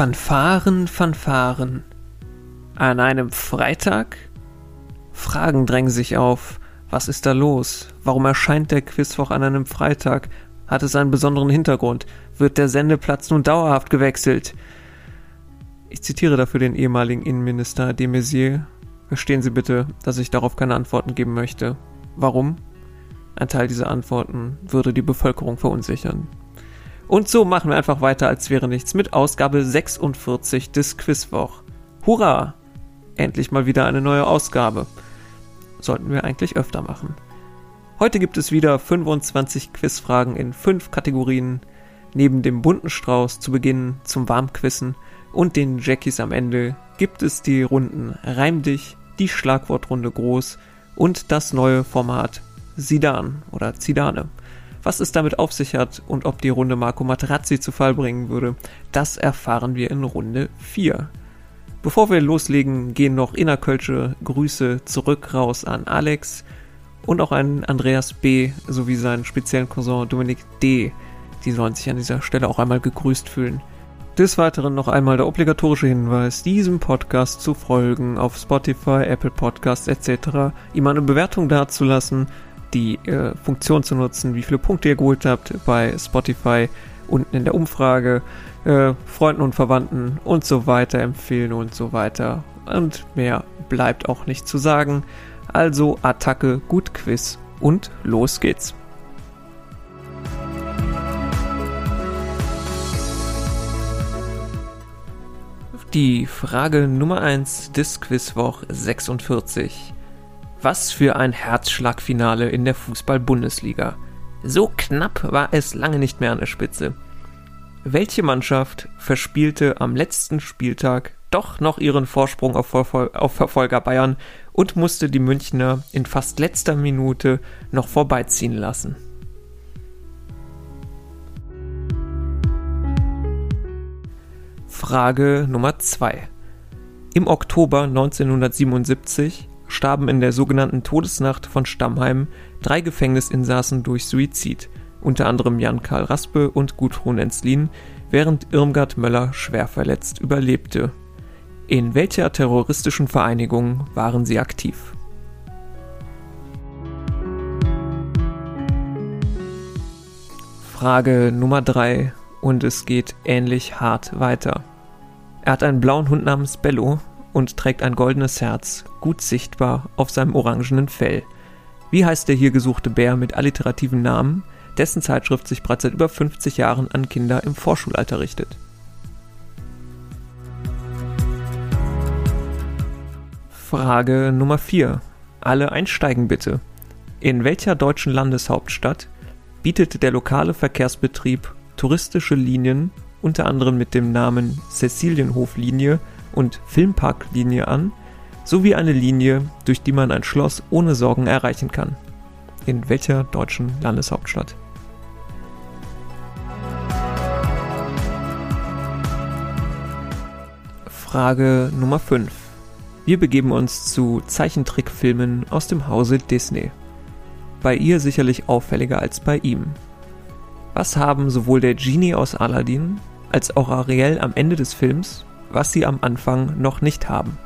Fanfaren, Fanfaren. An einem Freitag? Fragen drängen sich auf. Was ist da los? Warum erscheint der Quizwoch an einem Freitag? Hat es einen besonderen Hintergrund? Wird der Sendeplatz nun dauerhaft gewechselt? Ich zitiere dafür den ehemaligen Innenminister de Maizière. Verstehen Sie bitte, dass ich darauf keine Antworten geben möchte. Warum? Ein Teil dieser Antworten würde die Bevölkerung verunsichern. Und so machen wir einfach weiter, als wäre nichts, mit Ausgabe 46 des Quizwoch. Hurra! Endlich mal wieder eine neue Ausgabe. Sollten wir eigentlich öfter machen. Heute gibt es wieder 25 Quizfragen in 5 Kategorien. Neben dem bunten Strauß zu Beginn zum Warmquissen und den Jackies am Ende gibt es die Runden Reim dich, die Schlagwortrunde groß und das neue Format Sidan oder Zidane. Was es damit auf sich hat und ob die Runde Marco Materazzi zu Fall bringen würde, das erfahren wir in Runde 4. Bevor wir loslegen, gehen noch innerkölsche Grüße zurück raus an Alex und auch an Andreas B. sowie seinen speziellen Cousin Dominik D. Die sollen sich an dieser Stelle auch einmal gegrüßt fühlen. Des Weiteren noch einmal der obligatorische Hinweis, diesem Podcast zu folgen auf Spotify, Apple Podcasts etc., ihm eine Bewertung dazulassen, die äh, Funktion zu nutzen, wie viele Punkte ihr geholt habt bei Spotify unten in der Umfrage, äh, Freunden und Verwandten und so weiter empfehlen und so weiter. Und mehr bleibt auch nicht zu sagen. Also Attacke, gut Quiz und los geht's. Die Frage Nummer 1 des Quizwoch 46. Was für ein Herzschlagfinale in der Fußball-Bundesliga. So knapp war es lange nicht mehr an der Spitze. Welche Mannschaft verspielte am letzten Spieltag doch noch ihren Vorsprung auf, Verfol auf Verfolger Bayern und musste die Münchner in fast letzter Minute noch vorbeiziehen lassen? Frage Nummer 2. Im Oktober 1977 starben in der sogenannten Todesnacht von Stammheim drei Gefängnisinsassen durch Suizid, unter anderem Jan-Karl Raspe und Gudrun Enzlin, während Irmgard Möller schwer verletzt überlebte. In welcher terroristischen Vereinigung waren sie aktiv? Frage Nummer 3 und es geht ähnlich hart weiter. Er hat einen blauen Hund namens Bello, und trägt ein goldenes Herz, gut sichtbar auf seinem orangenen Fell. Wie heißt der hier gesuchte Bär mit alliterativen Namen, dessen Zeitschrift sich bereits seit über 50 Jahren an Kinder im Vorschulalter richtet? Frage Nummer 4. Alle einsteigen bitte. In welcher deutschen Landeshauptstadt bietet der lokale Verkehrsbetrieb touristische Linien, unter anderem mit dem Namen Cäcilienhoflinie und Filmparklinie an, sowie eine Linie, durch die man ein Schloss ohne Sorgen erreichen kann. In welcher deutschen Landeshauptstadt? Frage Nummer 5. Wir begeben uns zu Zeichentrickfilmen aus dem Hause Disney. Bei ihr sicherlich auffälliger als bei ihm. Was haben sowohl der Genie aus Aladdin als auch Ariel am Ende des Films was sie am Anfang noch nicht haben.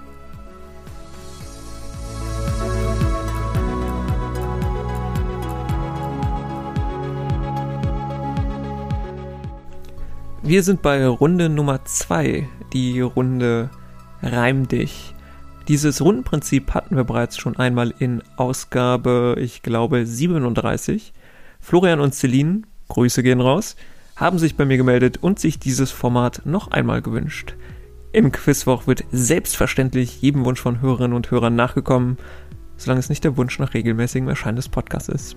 Wir sind bei Runde Nummer 2, die Runde Reim dich. Dieses Rundenprinzip hatten wir bereits schon einmal in Ausgabe, ich glaube, 37. Florian und Celine, Grüße gehen raus, haben sich bei mir gemeldet und sich dieses Format noch einmal gewünscht. Im Quizwoch wird selbstverständlich jedem Wunsch von Hörerinnen und Hörern nachgekommen, solange es nicht der Wunsch nach regelmäßigem Erscheinen des Podcasts ist.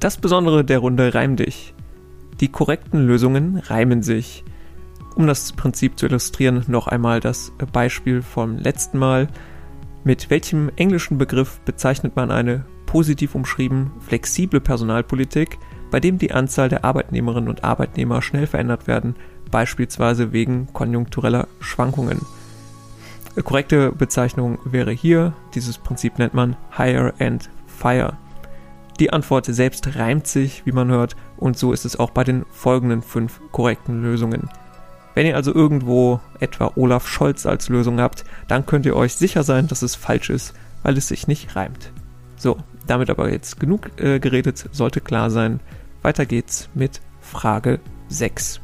Das Besondere der Runde Reim dich. Die korrekten Lösungen reimen sich. Um das Prinzip zu illustrieren, noch einmal das Beispiel vom letzten Mal. Mit welchem englischen Begriff bezeichnet man eine positiv umschrieben flexible Personalpolitik, bei dem die Anzahl der Arbeitnehmerinnen und Arbeitnehmer schnell verändert werden beispielsweise wegen konjunktureller Schwankungen. Eine korrekte Bezeichnung wäre hier, dieses Prinzip nennt man Hire and Fire. Die Antwort selbst reimt sich, wie man hört, und so ist es auch bei den folgenden fünf korrekten Lösungen. Wenn ihr also irgendwo etwa Olaf Scholz als Lösung habt, dann könnt ihr euch sicher sein, dass es falsch ist, weil es sich nicht reimt. So, damit aber jetzt genug äh, geredet, sollte klar sein. Weiter geht's mit Frage 6.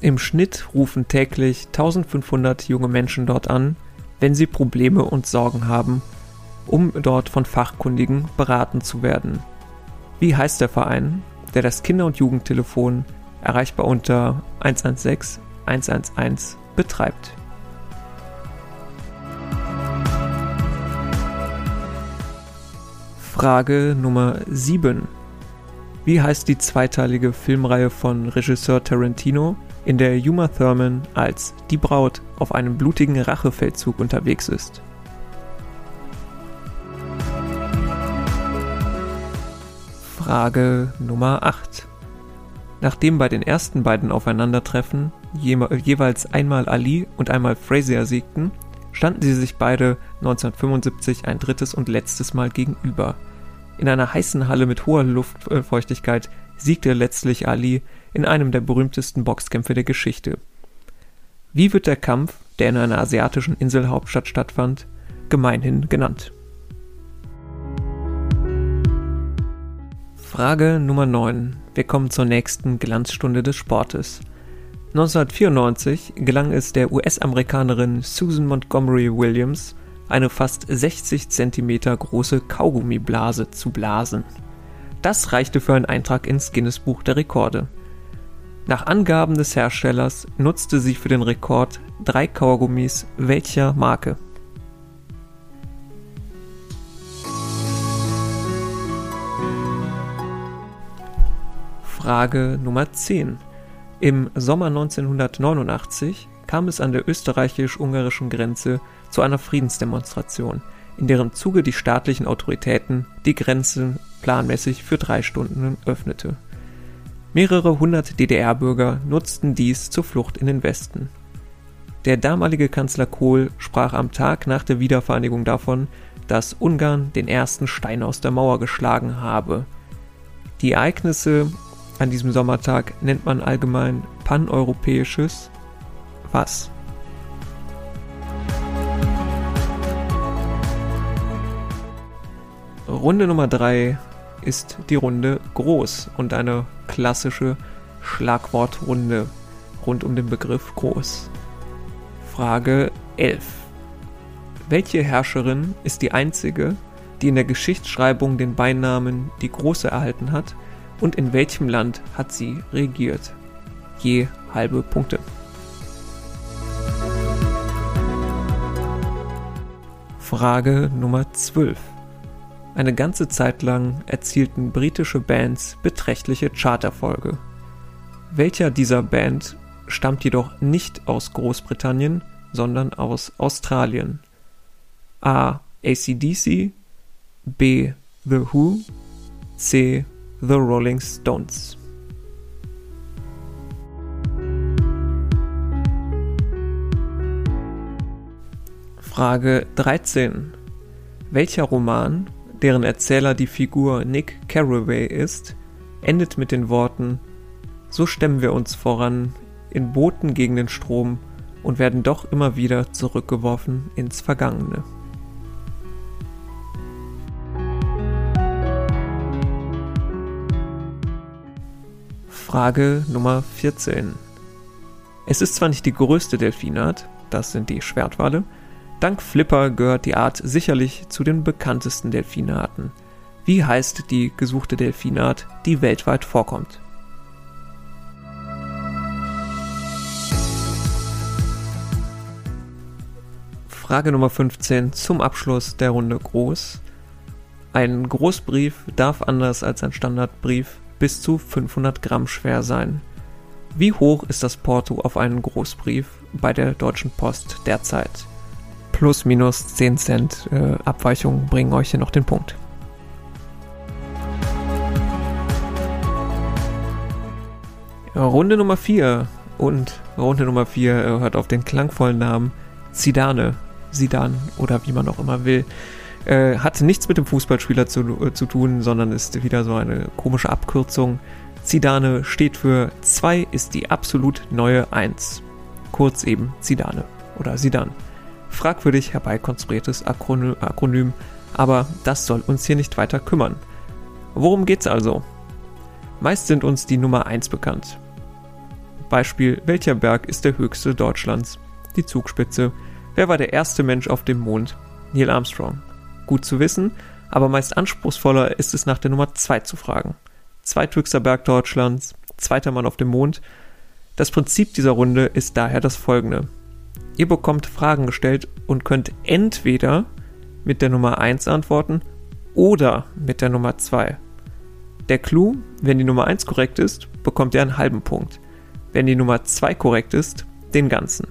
Im Schnitt rufen täglich 1500 junge Menschen dort an, wenn sie Probleme und Sorgen haben, um dort von Fachkundigen beraten zu werden. Wie heißt der Verein, der das Kinder- und Jugendtelefon erreichbar unter 116 111 betreibt? Frage Nummer 7. Wie heißt die zweiteilige Filmreihe von Regisseur Tarantino, in der Uma Thurman als die Braut auf einem blutigen Rachefeldzug unterwegs ist? Frage Nummer 8. Nachdem bei den ersten beiden Aufeinandertreffen je jeweils einmal Ali und einmal Frazier siegten, standen sie sich beide 1975 ein drittes und letztes Mal gegenüber. In einer heißen Halle mit hoher Luftfeuchtigkeit siegte letztlich Ali in einem der berühmtesten Boxkämpfe der Geschichte. Wie wird der Kampf, der in einer asiatischen Inselhauptstadt stattfand, gemeinhin genannt? Frage Nummer 9. Wir kommen zur nächsten Glanzstunde des Sportes. 1994 gelang es der US-Amerikanerin Susan Montgomery Williams, eine fast 60 cm große Kaugummiblase zu blasen. Das reichte für einen Eintrag ins Guinness Buch der Rekorde. Nach Angaben des Herstellers nutzte sie für den Rekord drei Kaugummis welcher Marke? Frage Nummer 10. Im Sommer 1989 kam es an der österreichisch-ungarischen Grenze zu einer Friedensdemonstration, in deren Zuge die staatlichen Autoritäten die Grenze planmäßig für drei Stunden öffnete. Mehrere hundert DDR-Bürger nutzten dies zur Flucht in den Westen. Der damalige Kanzler Kohl sprach am Tag nach der Wiedervereinigung davon, dass Ungarn den ersten Stein aus der Mauer geschlagen habe. Die Ereignisse an diesem Sommertag nennt man allgemein paneuropäisches was? Runde Nummer 3 ist die Runde groß und eine klassische Schlagwortrunde rund um den Begriff groß. Frage 11. Welche Herrscherin ist die einzige, die in der Geschichtsschreibung den Beinamen die Große erhalten hat und in welchem Land hat sie regiert? Je halbe Punkte. Frage Nummer 12. Eine ganze Zeit lang erzielten britische Bands beträchtliche Charterfolge. Welcher dieser Band stammt jedoch nicht aus Großbritannien, sondern aus Australien? A. ACDC, B. The Who, C. The Rolling Stones. Frage 13. Welcher Roman deren Erzähler die Figur Nick Carraway ist, endet mit den Worten So stemmen wir uns voran in Booten gegen den Strom und werden doch immer wieder zurückgeworfen ins Vergangene. Frage Nummer 14. Es ist zwar nicht die größte Delfinart, das sind die Schwertwale, Dank Flipper gehört die Art sicherlich zu den bekanntesten Delfinarten. Wie heißt die gesuchte Delfinart, die weltweit vorkommt? Frage Nummer 15 zum Abschluss der Runde Groß. Ein Großbrief darf anders als ein Standardbrief bis zu 500 Gramm schwer sein. Wie hoch ist das Porto auf einen Großbrief bei der Deutschen Post derzeit? Plus minus 10 Cent äh, Abweichungen bringen euch hier noch den Punkt. Runde Nummer 4 und Runde Nummer 4 äh, hört auf den klangvollen Namen Zidane, Sidan oder wie man auch immer will. Äh, hat nichts mit dem Fußballspieler zu, äh, zu tun, sondern ist wieder so eine komische Abkürzung. Zidane steht für 2 ist die absolut neue 1. Kurz eben Zidane oder Sidan. Fragwürdig herbeikonstruiertes Akronym, aber das soll uns hier nicht weiter kümmern. Worum geht's also? Meist sind uns die Nummer 1 bekannt. Beispiel, welcher Berg ist der höchste Deutschlands? Die Zugspitze. Wer war der erste Mensch auf dem Mond? Neil Armstrong. Gut zu wissen, aber meist anspruchsvoller ist es nach der Nummer 2 zu fragen zweithöchster Berg Deutschlands, zweiter Mann auf dem Mond. Das Prinzip dieser Runde ist daher das folgende. Ihr bekommt Fragen gestellt und könnt entweder mit der Nummer 1 antworten oder mit der Nummer 2. Der Clou, wenn die Nummer 1 korrekt ist, bekommt ihr einen halben Punkt. Wenn die Nummer 2 korrekt ist, den ganzen.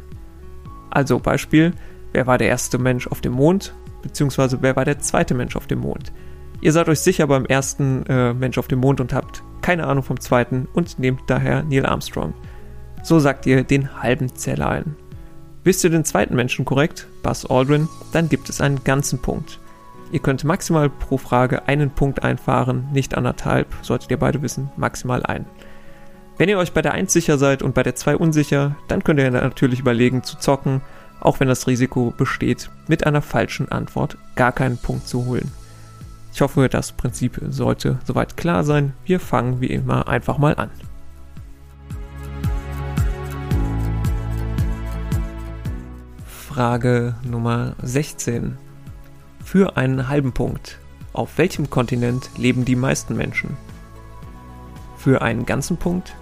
Also Beispiel, wer war der erste Mensch auf dem Mond, beziehungsweise wer war der zweite Mensch auf dem Mond. Ihr seid euch sicher beim ersten äh, Mensch auf dem Mond und habt keine Ahnung vom zweiten und nehmt daher Neil Armstrong. So sagt ihr den halben Zähler ein. Wisst ihr den zweiten Menschen korrekt, Buzz Aldrin, dann gibt es einen ganzen Punkt. Ihr könnt maximal pro Frage einen Punkt einfahren, nicht anderthalb, solltet ihr beide wissen, maximal ein. Wenn ihr euch bei der 1 sicher seid und bei der 2 unsicher, dann könnt ihr natürlich überlegen zu zocken, auch wenn das Risiko besteht, mit einer falschen Antwort gar keinen Punkt zu holen. Ich hoffe, das Prinzip sollte soweit klar sein. Wir fangen wie immer einfach mal an. Frage Nummer 16. Für einen halben Punkt. Auf welchem Kontinent leben die meisten Menschen? Für einen ganzen Punkt.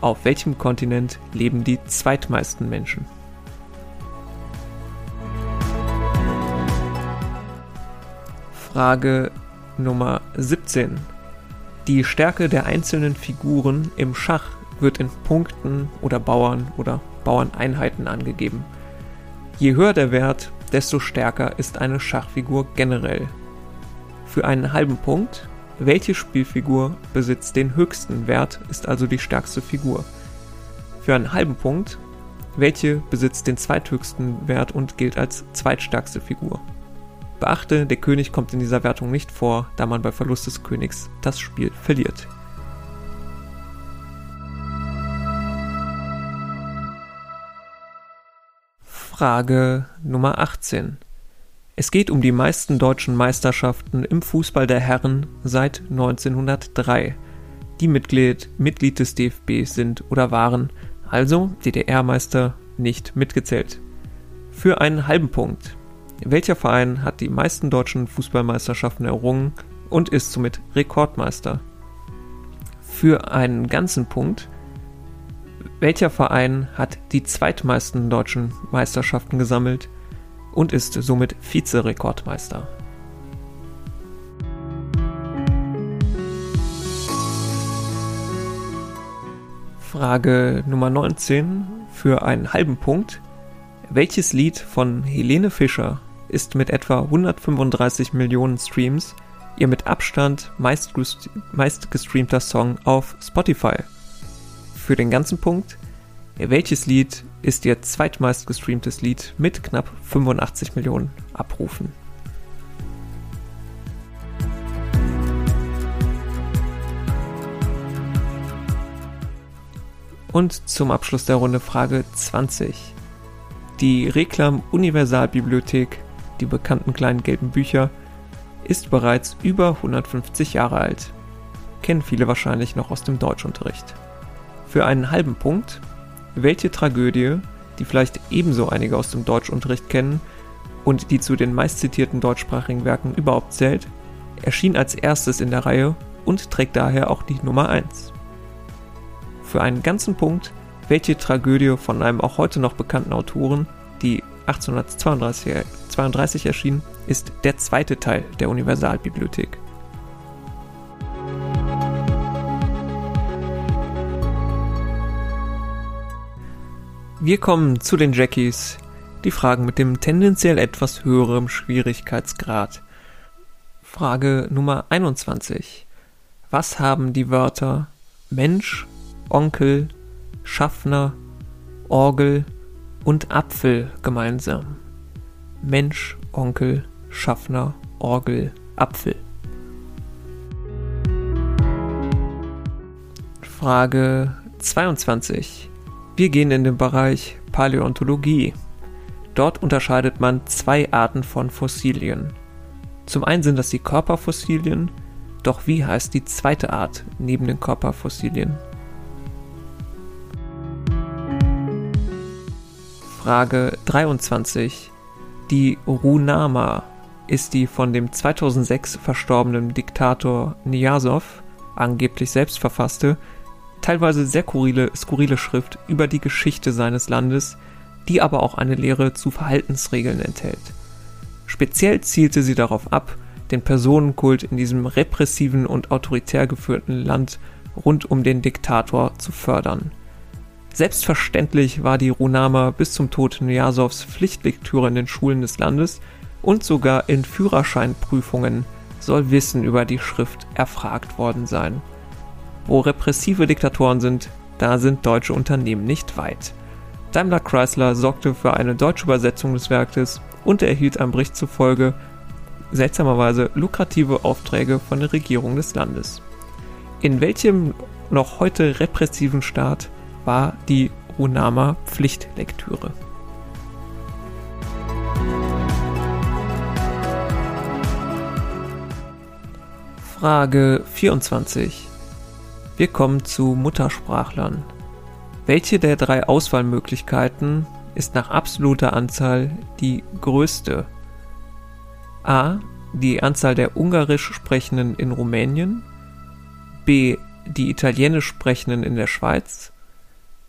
Auf welchem Kontinent leben die zweitmeisten Menschen? Frage Nummer 17. Die Stärke der einzelnen Figuren im Schach wird in Punkten oder Bauern oder Bauerneinheiten angegeben. Je höher der Wert, desto stärker ist eine Schachfigur generell. Für einen halben Punkt, welche Spielfigur besitzt den höchsten Wert, ist also die stärkste Figur. Für einen halben Punkt, welche besitzt den zweithöchsten Wert und gilt als zweitstärkste Figur. Beachte, der König kommt in dieser Wertung nicht vor, da man bei Verlust des Königs das Spiel verliert. Frage Nummer 18. Es geht um die meisten deutschen Meisterschaften im Fußball der Herren seit 1903, die Mitglied, Mitglied des DFB sind oder waren, also DDR-Meister nicht mitgezählt. Für einen halben Punkt welcher Verein hat die meisten deutschen Fußballmeisterschaften errungen und ist somit Rekordmeister? Für einen ganzen Punkt. Welcher Verein hat die zweitmeisten deutschen Meisterschaften gesammelt und ist somit Vizerekordmeister? Frage Nummer 19 für einen halben Punkt. Welches Lied von Helene Fischer ist mit etwa 135 Millionen Streams ihr mit Abstand meistgestreamter Song auf Spotify. Für den ganzen Punkt, welches Lied ist ihr zweitmeist gestreamtes Lied mit knapp 85 Millionen Abrufen? Und zum Abschluss der Runde Frage 20. Die Reklam Universalbibliothek die bekannten kleinen gelben Bücher, ist bereits über 150 Jahre alt. Kennen viele wahrscheinlich noch aus dem Deutschunterricht. Für einen halben Punkt, welche Tragödie, die vielleicht ebenso einige aus dem Deutschunterricht kennen und die zu den meistzitierten deutschsprachigen Werken überhaupt zählt, erschien als erstes in der Reihe und trägt daher auch die Nummer 1. Für einen ganzen Punkt, welche Tragödie von einem auch heute noch bekannten Autoren, die 1832 32 erschienen, ist der zweite Teil der Universalbibliothek. Wir kommen zu den Jackies, die Fragen mit dem tendenziell etwas höheren Schwierigkeitsgrad. Frage Nummer 21. Was haben die Wörter Mensch, Onkel, Schaffner, Orgel und Apfel gemeinsam? Mensch, Onkel, Schaffner, Orgel, Apfel. Frage 22. Wir gehen in den Bereich Paläontologie. Dort unterscheidet man zwei Arten von Fossilien. Zum einen sind das die Körperfossilien, doch wie heißt die zweite Art neben den Körperfossilien? Frage 23. Die Runama ist die von dem 2006 verstorbenen Diktator Niyazov angeblich selbst verfasste, teilweise sehr skurrile, skurrile Schrift über die Geschichte seines Landes, die aber auch eine Lehre zu Verhaltensregeln enthält. Speziell zielte sie darauf ab, den Personenkult in diesem repressiven und autoritär geführten Land rund um den Diktator zu fördern. Selbstverständlich war die Runama bis zum Tod Nyasows Pflichtlektüre in den Schulen des Landes und sogar in Führerscheinprüfungen soll Wissen über die Schrift erfragt worden sein. Wo repressive Diktatoren sind, da sind deutsche Unternehmen nicht weit. Daimler Chrysler sorgte für eine deutsche Übersetzung des Werkes und erhielt einem Bericht zufolge seltsamerweise lukrative Aufträge von der Regierung des Landes. In welchem noch heute repressiven Staat war die Runama Pflichtlektüre? Frage 24. Wir kommen zu Muttersprachlern. Welche der drei Auswahlmöglichkeiten ist nach absoluter Anzahl die größte? A. Die Anzahl der Ungarisch Sprechenden in Rumänien. B. Die Italienisch Sprechenden in der Schweiz.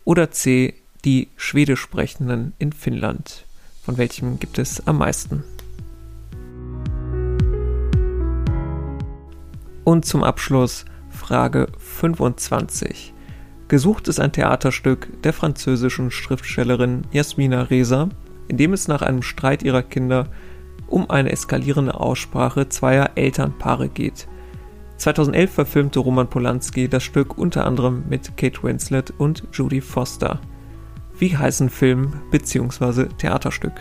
Oder C. Die Schwedisch Sprechenden in Finnland. Von welchem gibt es am meisten? Und zum Abschluss Frage 25. Gesucht ist ein Theaterstück der französischen Schriftstellerin Jasmina Reza, in dem es nach einem Streit ihrer Kinder um eine eskalierende Aussprache zweier Elternpaare geht. 2011 verfilmte Roman Polanski das Stück unter anderem mit Kate Winslet und Judy Foster. Wie heißen Film bzw. Theaterstück?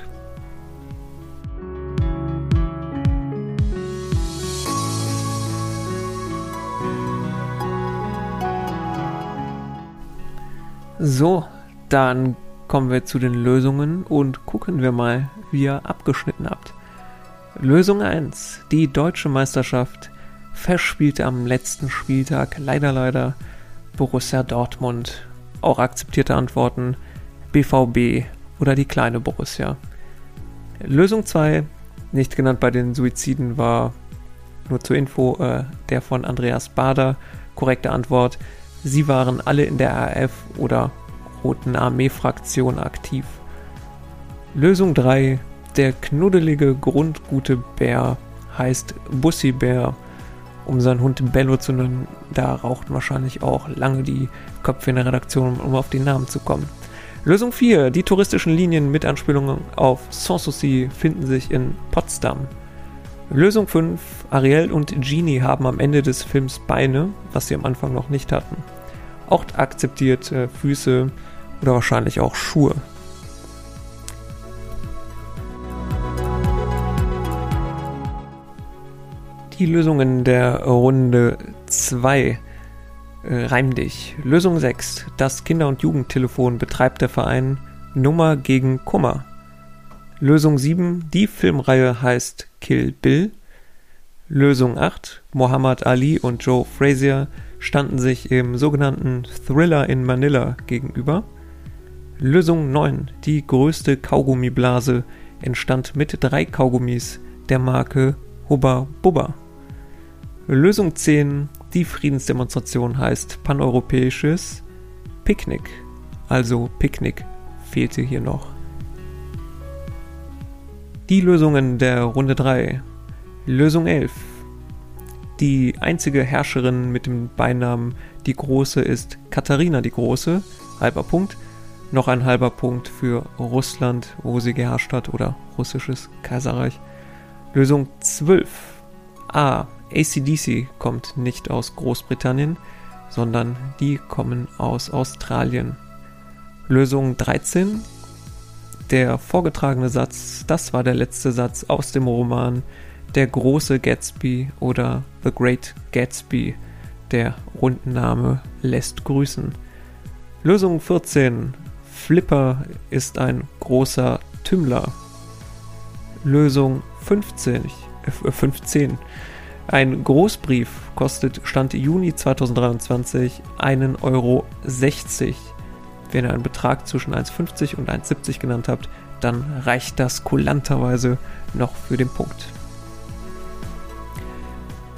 So, dann kommen wir zu den Lösungen und gucken wir mal, wie ihr abgeschnitten habt. Lösung 1. Die deutsche Meisterschaft verspielte am letzten Spieltag leider leider Borussia Dortmund. Auch akzeptierte Antworten BVB oder die kleine Borussia. Lösung 2, nicht genannt bei den Suiziden, war nur zur Info äh, der von Andreas Bader. Korrekte Antwort Sie waren alle in der RAF oder Roten Armee-Fraktion aktiv. Lösung 3. Der knuddelige, grundgute Bär heißt Bussi Bär, um seinen Hund Bello zu nennen. Da rauchten wahrscheinlich auch lange die Köpfe in der Redaktion, um auf den Namen zu kommen. Lösung 4. Die touristischen Linien mit Anspielungen auf Sanssouci finden sich in Potsdam. Lösung 5. Ariel und Genie haben am Ende des Films Beine, was sie am Anfang noch nicht hatten. Auch akzeptiert äh, Füße oder wahrscheinlich auch Schuhe. Die Lösungen der Runde 2 äh, reim dich. Lösung 6. Das Kinder- und Jugendtelefon betreibt der Verein Nummer gegen Kummer. Lösung 7. Die Filmreihe heißt Kill Bill. Lösung 8. Muhammad Ali und Joe Frazier standen sich im sogenannten Thriller in Manila gegenüber. Lösung 9. Die größte Kaugummiblase entstand mit drei Kaugummis der Marke Hubba Bubba. Lösung 10. Die Friedensdemonstration heißt paneuropäisches Picknick. Also Picknick fehlte hier noch. Die Lösungen der Runde 3. Lösung 11. Die einzige Herrscherin mit dem Beinamen Die Große ist Katharina die Große. Halber Punkt. Noch ein halber Punkt für Russland, wo sie geherrscht hat, oder russisches Kaiserreich. Lösung 12. A. ACDC kommt nicht aus Großbritannien, sondern die kommen aus Australien. Lösung 13. Der vorgetragene Satz, das war der letzte Satz aus dem Roman Der große Gatsby oder The Great Gatsby Der Rundenname lässt grüßen. Lösung 14. Flipper ist ein großer Tümmler. Lösung 15. Äh, 15. Ein Großbrief kostet Stand Juni 2023 1,60 Euro. Wenn ihr einen Betrag zwischen 1,50 und 1,70 genannt habt, dann reicht das kulanterweise noch für den Punkt.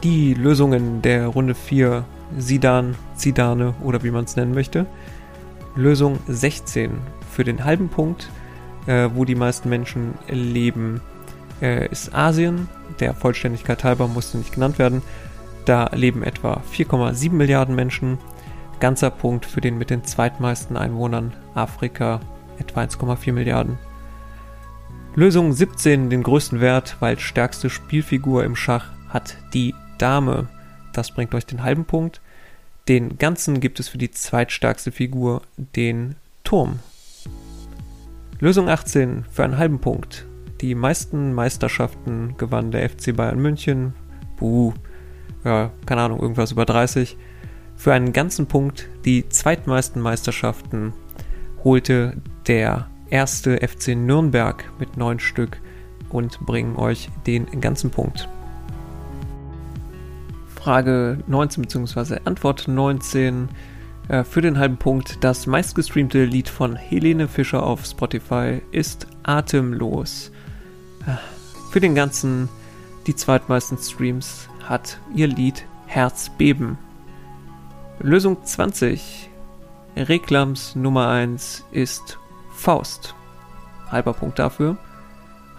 Die Lösungen der Runde 4, Sidan, Zidane oder wie man es nennen möchte. Lösung 16 für den halben Punkt, äh, wo die meisten Menschen leben, äh, ist Asien. Der Vollständigkeit halber musste nicht genannt werden. Da leben etwa 4,7 Milliarden Menschen. Ganzer Punkt für den mit den zweitmeisten Einwohnern Afrika etwa 1,4 Milliarden. Lösung 17 den größten Wert, weil stärkste Spielfigur im Schach hat die Dame. Das bringt euch den halben Punkt. Den ganzen gibt es für die zweitstärkste Figur, den Turm. Lösung 18 für einen halben Punkt. Die meisten Meisterschaften gewann der FC Bayern München. Buh, ja, keine Ahnung, irgendwas über 30. Für einen ganzen Punkt die zweitmeisten Meisterschaften holte der erste FC Nürnberg mit neun Stück und bringen euch den ganzen Punkt. Frage 19 bzw. Antwort 19 äh, für den halben Punkt. Das meistgestreamte Lied von Helene Fischer auf Spotify ist Atemlos. Äh, für den ganzen, die zweitmeisten Streams hat ihr Lied Herzbeben. Lösung 20. Reklams Nummer 1 ist Faust. Halber Punkt dafür.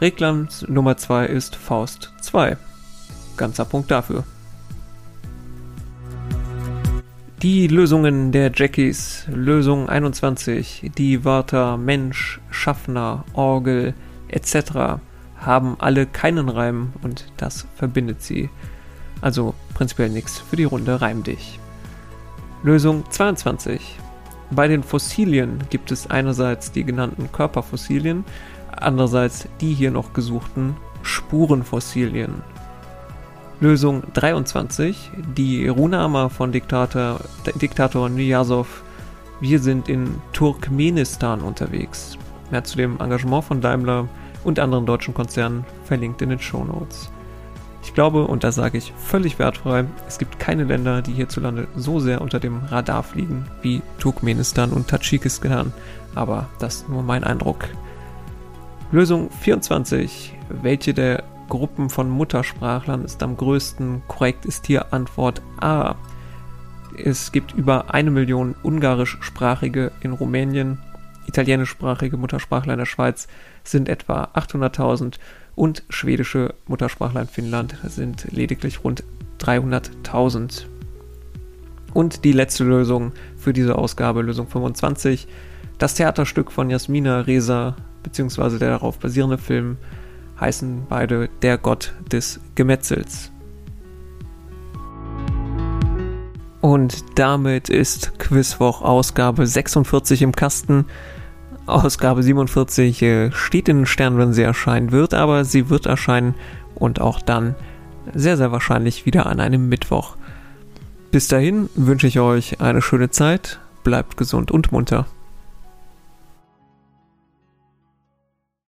Reklams Nummer 2 ist Faust 2. Ganzer Punkt dafür. Die Lösungen der Jackies. Lösung 21. Die Wörter Mensch, Schaffner, Orgel etc. haben alle keinen Reim und das verbindet sie. Also prinzipiell nichts für die Runde Reim dich. Lösung 22. Bei den Fossilien gibt es einerseits die genannten Körperfossilien, andererseits die hier noch gesuchten Spurenfossilien. Lösung 23, die Runama von Diktator, Diktator Niyazov. Wir sind in Turkmenistan unterwegs. Mehr zu dem Engagement von Daimler und anderen deutschen Konzernen verlinkt in den Show Notes. Ich glaube, und das sage ich völlig wertfrei, es gibt keine Länder, die hierzulande so sehr unter dem Radar fliegen wie Turkmenistan und Tadschikistan, aber das ist nur mein Eindruck. Lösung 24. Welche der Gruppen von Muttersprachlern ist am größten? Korrekt ist hier Antwort A. Es gibt über eine Million ungarischsprachige in Rumänien, italienischsprachige Muttersprachler in der Schweiz sind etwa 800.000 und schwedische Muttersprachler in Finnland sind lediglich rund 300.000. Und die letzte Lösung für diese Ausgabe, Lösung 25, das Theaterstück von Jasmina Reza bzw. der darauf basierende Film heißen beide Der Gott des Gemetzels. Und damit ist Quizwoch Ausgabe 46 im Kasten. Ausgabe 47 äh, steht in den Sternen, wenn sie erscheinen wird, aber sie wird erscheinen und auch dann sehr, sehr wahrscheinlich wieder an einem Mittwoch. Bis dahin wünsche ich euch eine schöne Zeit, bleibt gesund und munter.